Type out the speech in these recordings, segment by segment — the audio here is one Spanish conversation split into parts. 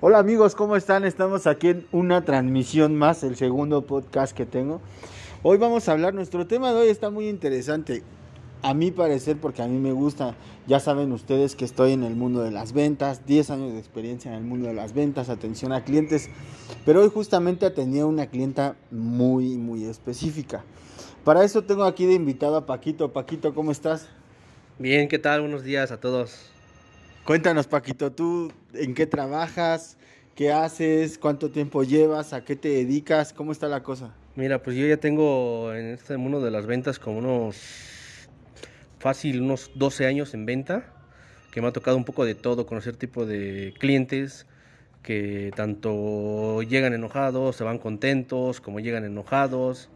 Hola amigos, ¿cómo están? Estamos aquí en una transmisión más, el segundo podcast que tengo. Hoy vamos a hablar, nuestro tema de hoy está muy interesante, a mi parecer, porque a mí me gusta. Ya saben ustedes que estoy en el mundo de las ventas, 10 años de experiencia en el mundo de las ventas, atención a clientes, pero hoy justamente atendía una clienta muy, muy específica. Para eso tengo aquí de invitado a Paquito. Paquito, ¿cómo estás? Bien, ¿qué tal? Buenos días a todos. Cuéntanos, Paquito, ¿tú en qué trabajas? ¿Qué haces? ¿Cuánto tiempo llevas? ¿A qué te dedicas? ¿Cómo está la cosa? Mira, pues yo ya tengo en este mundo de las ventas como unos fácil, unos 12 años en venta, que me ha tocado un poco de todo, conocer tipo de clientes que tanto llegan enojados, se van contentos, como llegan enojados,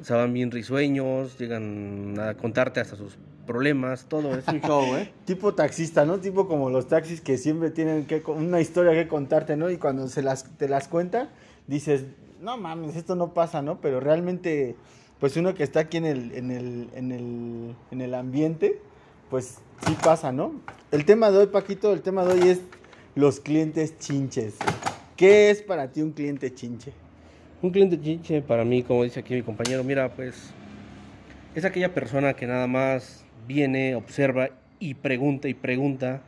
se van bien risueños, llegan a contarte hasta sus problemas, todo es un show, ¿eh? tipo taxista, ¿no? Tipo como los taxis que siempre tienen que una historia que contarte, ¿no? Y cuando se las te las cuenta, dices, "No mames, esto no pasa", ¿no? Pero realmente pues uno que está aquí en el en el en el en el ambiente, pues sí pasa, ¿no? El tema de hoy, Paquito, el tema de hoy es los clientes chinches. ¿Qué es para ti un cliente chinche? Un cliente chinche para mí, como dice aquí mi compañero, mira, pues es aquella persona que nada más viene, observa y pregunta y pregunta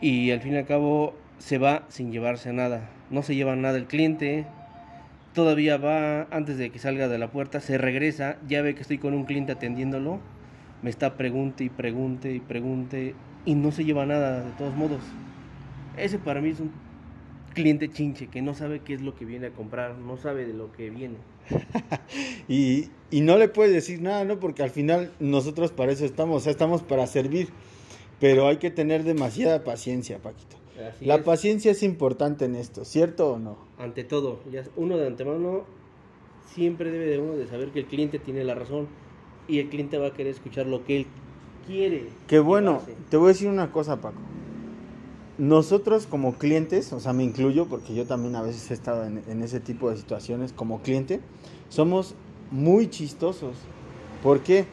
y al fin y al cabo se va sin llevarse nada. No se lleva nada el cliente, todavía va antes de que salga de la puerta, se regresa, ya ve que estoy con un cliente atendiéndolo, me está pregunte y pregunte y pregunte y no se lleva nada de todos modos. Ese para mí es un cliente chinche que no sabe qué es lo que viene a comprar, no sabe de lo que viene. y, y, no le puedes decir nada, ¿no? Porque al final nosotros para eso estamos, o sea, estamos para servir, pero hay que tener demasiada paciencia, Paquito. Así La es. paciencia es importante en esto, ¿cierto o no? Ante todo, ya uno de antemano siempre debe de uno de saber que el cliente tiene la razón y el cliente va a querer escuchar lo que él quiere. Qué bueno, llevarse. te voy a decir una cosa, Paco. Nosotros como clientes, o sea, me incluyo porque yo también a veces he estado en, en ese tipo de situaciones como cliente, somos muy chistosos. ¿Por qué?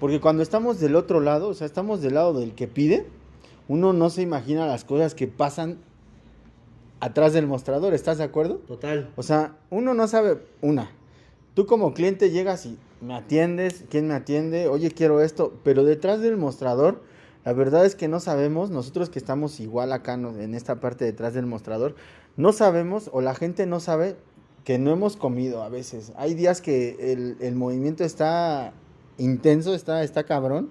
Porque cuando estamos del otro lado, o sea, estamos del lado del que pide, uno no se imagina las cosas que pasan atrás del mostrador, ¿estás de acuerdo? Total. O sea, uno no sabe, una, tú como cliente llegas y me atiendes, ¿quién me atiende? Oye, quiero esto, pero detrás del mostrador, la verdad es que no sabemos, nosotros que estamos igual acá en esta parte detrás del mostrador, no sabemos o la gente no sabe que no hemos comido a veces. Hay días que el, el movimiento está intenso, está, está cabrón.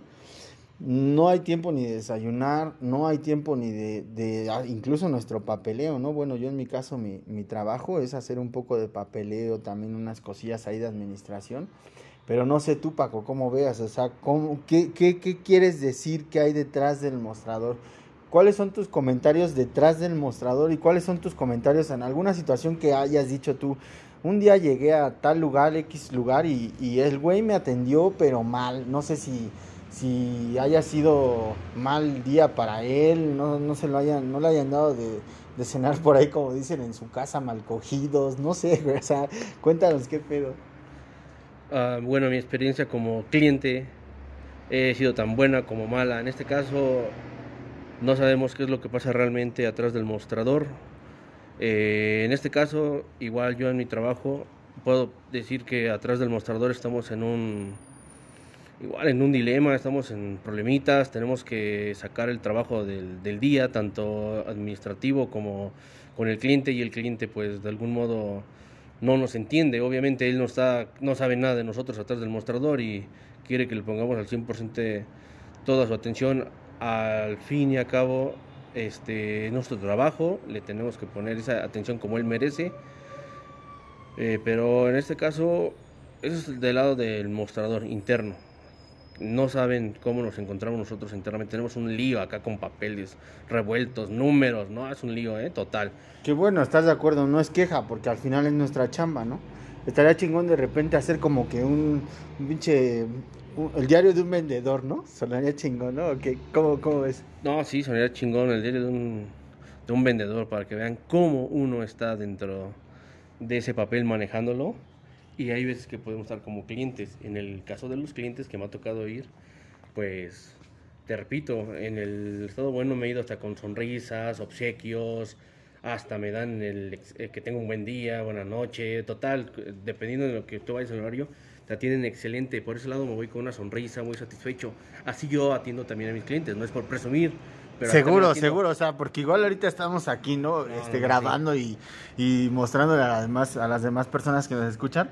No hay tiempo ni de desayunar, no hay tiempo ni de, de ah, incluso nuestro papeleo, ¿no? Bueno, yo en mi caso mi, mi trabajo es hacer un poco de papeleo, también unas cosillas ahí de administración, pero no sé tú Paco, cómo veas, o sea, ¿cómo, qué, qué, ¿qué quieres decir que hay detrás del mostrador? ¿Cuáles son tus comentarios detrás del mostrador y cuáles son tus comentarios en alguna situación que hayas dicho tú? Un día llegué a tal lugar, X lugar, y, el güey me atendió, pero mal. No sé si, si haya sido mal día para él, no, no se lo hayan, no le hayan dado de, de cenar por ahí, como dicen en su casa, mal cogidos, no sé, o sea, cuéntanos qué pedo. Ah, bueno, mi experiencia como cliente he sido tan buena como mala. En este caso, no sabemos qué es lo que pasa realmente atrás del mostrador. Eh, en este caso, igual yo en mi trabajo puedo decir que atrás del mostrador estamos en un igual en un dilema, estamos en problemitas, tenemos que sacar el trabajo del, del día, tanto administrativo como con el cliente y el cliente pues de algún modo no nos entiende. Obviamente él no, está, no sabe nada de nosotros atrás del mostrador y quiere que le pongamos al 100% toda su atención. Al fin y a cabo, este, nuestro trabajo, le tenemos que poner esa atención como él merece. Eh, pero en este caso, eso es del lado del mostrador interno. No saben cómo nos encontramos nosotros internamente. Tenemos un lío acá con papeles revueltos, números, ¿no? Es un lío, ¿eh? Total. Que bueno, estás de acuerdo, no es queja, porque al final es nuestra chamba, ¿no? Estaría chingón de repente hacer como que un, un pinche, un- el diario de un vendedor, ¿no? Sonaría chingón, ¿no? ¿Cómo, ¿Cómo ves? No, sí, sonaría chingón el diario de un, de un vendedor para que vean cómo uno está dentro de ese papel manejándolo. Y hay veces que podemos estar como clientes. En el caso de los clientes que me ha tocado ir, pues te repito, en el estado bueno me he ido hasta con sonrisas, obsequios, hasta me dan el, eh, que tengo un buen día, buena noche, total, dependiendo de lo que tú vayas al horario, te atienden excelente. Por ese lado me voy con una sonrisa, muy satisfecho. Así yo atiendo también a mis clientes, no es por presumir. Pero seguro, seguro, o sea, porque igual ahorita estamos aquí, ¿no? este, grabando y, y mostrándole a las, demás, a las demás personas que nos escuchan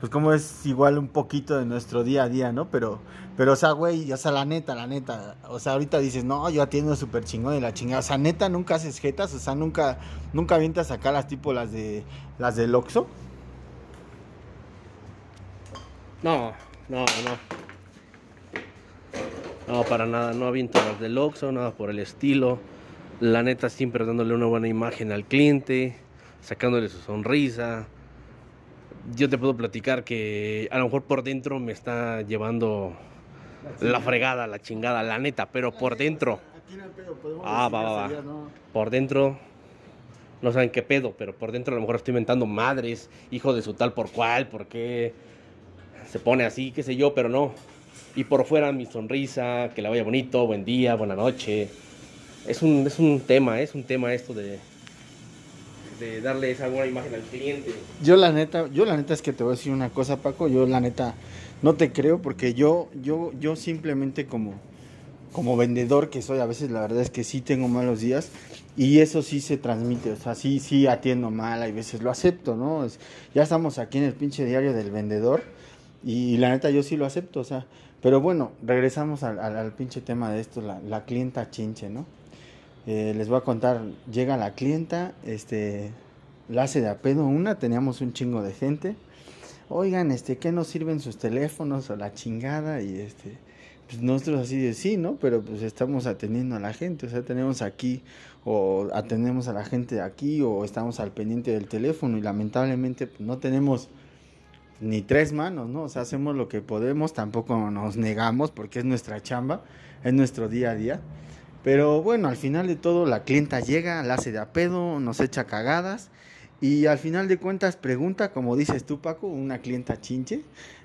pues como es igual un poquito de nuestro día a día, ¿no? Pero, pero o sea, güey, o sea, la neta, la neta, o sea, ahorita dices, no, yo atiendo súper chingón de la chingada, o sea, neta, nunca haces jetas, o sea, nunca, nunca avientas acá las tipo las de, las del Oxxo. No, no, no. No, para nada, no aviento las del Oxxo, nada por el estilo. La neta, siempre dándole una buena imagen al cliente, sacándole su sonrisa, yo te puedo platicar que a lo mejor por dentro me está llevando la, fregada, la chingada, la neta, pero por dentro. Ah, va, va, va. Por dentro no saben qué pedo, pero por dentro a lo mejor estoy inventando madres, hijo de su tal por cual, porque se pone así, qué sé yo, pero no. Y por fuera mi sonrisa, que la vaya bonito, buen día, buena noche. Es un, es un tema, es un tema esto de, darle esa buena imagen al cliente. Yo la neta, yo la neta es que te voy a decir una cosa, Paco, yo la neta no te creo porque yo yo yo simplemente como como vendedor que soy, a veces la verdad es que sí tengo malos días y eso sí se transmite, o sea, sí sí atiendo mal, hay veces lo acepto, ¿no? ya estamos aquí en el pinche diario del vendedor y, la neta yo sí lo acepto, o sea, pero bueno, regresamos al, pinche tema de esto, la, clienta chinche, ¿no? Eh, les voy a contar, llega la clienta, este, la hace de a pedo una, teníamos un chingo de gente. Oigan, este, ¿qué nos sirven sus teléfonos o la chingada? Y este, pues nosotros así de sí, ¿no? Pero pues estamos atendiendo a la gente, o sea, tenemos aquí o atendemos a la gente de aquí o estamos al pendiente del teléfono y lamentablemente pues, no tenemos ni tres manos, ¿no? O sea, hacemos lo que podemos, tampoco nos negamos porque es nuestra chamba, es nuestro día a día. Pero bueno, al final de todo la clienta llega, la hace de a pedo, nos echa cagadas y al final de cuentas pregunta, como dices tú Paco, una clienta chinche.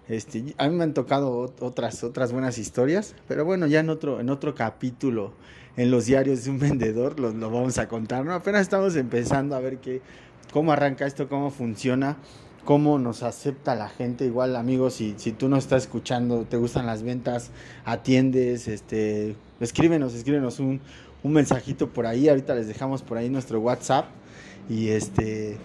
Este, a mí me han tocado otras otras buenas historias, pero bueno, ya en otro en otro capítulo en los diarios de un vendedor lo, lo vamos a contar, ¿no? Apenas estamos empezando a ver qué cómo arranca esto, cómo funciona cómo nos acepta la gente. Igual, amigos, si, tú no estás escuchando, te gustan las ventas, atiendes, este, escríbenos, escríbenos un, un mensajito por ahí. Ahorita les dejamos por ahí nuestro WhatsApp. Y este.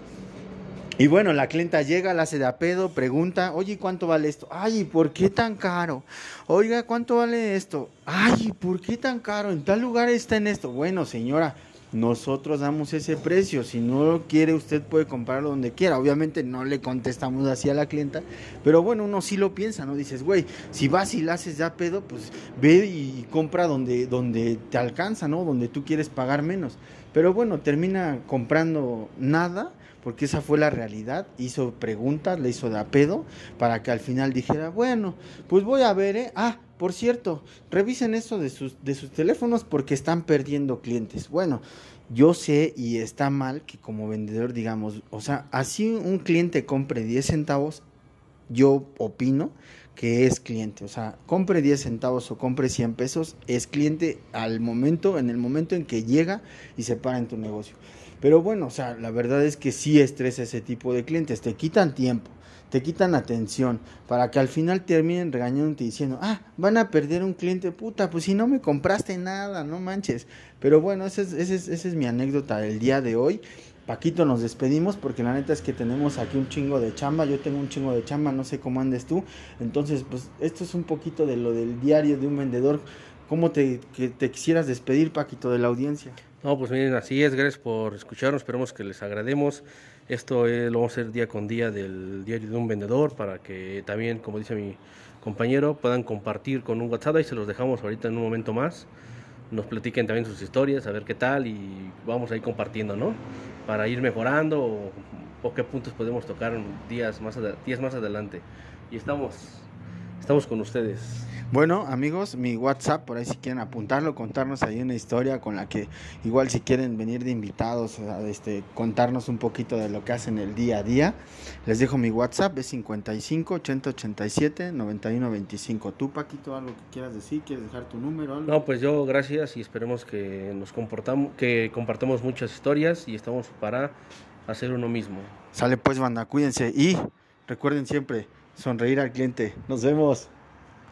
Y bueno, la clienta llega, la hace de a pedo, pregunta, oye, ¿cuánto vale esto? Ay, ¿por qué tan caro? Oiga, ¿cuánto vale esto? Ay, ¿por qué tan caro? En tal lugar está en esto. Bueno, señora, nosotros damos ese precio. Si no lo quiere, usted puede comprarlo donde quiera. Obviamente no le contestamos así a la clienta, pero bueno, uno sí lo piensa, ¿no? Dices, güey, si vas y la haces ya pedo, pues ve y compra donde, donde te alcanza, ¿no? Donde tú quieres pagar menos. Pero bueno, termina comprando nada porque esa fue la realidad. Hizo preguntas, le hizo de pedo para que al final dijera, bueno, pues voy a ver, ¿eh? Ah, por cierto, revisen eso de sus, de sus teléfonos porque están perdiendo clientes. Bueno, yo sé y está mal que como vendedor digamos, o sea, así un cliente compre 10 centavos, yo opino que es cliente. O sea, compre 10 centavos o compre 100 pesos, es cliente al momento, en el momento en que llega y se para en tu negocio. Pero bueno, o sea, la verdad es que sí estresa ese tipo de clientes, te quitan tiempo te quitan atención para que al final terminen regañándote diciendo, ah, van a perder un cliente, puta, pues si no me compraste nada, no manches. Pero bueno, esa es, ese es, es mi anécdota del día de hoy. Paquito, nos despedimos porque la neta es que tenemos aquí un chingo de chamba, yo tengo un chingo de chamba, no sé cómo andes tú. Entonces, pues esto es un poquito de lo del diario de un vendedor. ¿Cómo te, quisieras despedir, Paquito, de la audiencia? No, pues miren, así es, gracias por escucharnos, esperemos que les agrademos. Esto lo vamos a hacer día con día del diario de un vendedor para que también, como dice mi compañero, puedan compartir con un WhatsApp y se los dejamos ahorita en un momento más. Nos platiquen también sus historias, a ver qué tal y vamos a ir compartiendo, ¿no? Para ir mejorando o, qué puntos podemos tocar días más, días más adelante. Y estamos estamos con ustedes. Bueno, amigos, mi WhatsApp, por ahí si quieren apuntarlo, contarnos ahí una historia con la que igual si quieren venir de invitados, a este, contarnos un poquito de lo que hacen el día a día, les dejo mi WhatsApp, es 55 80 87 91 25. Tú, Paquito, algo que quieras decir, quieres dejar tu número, algo? No, pues yo gracias y esperemos que nos comportamos, que compartamos muchas historias y estamos para hacer uno mismo. Sale pues, banda, cuídense y recuerden siempre sonreír al cliente. Nos vemos.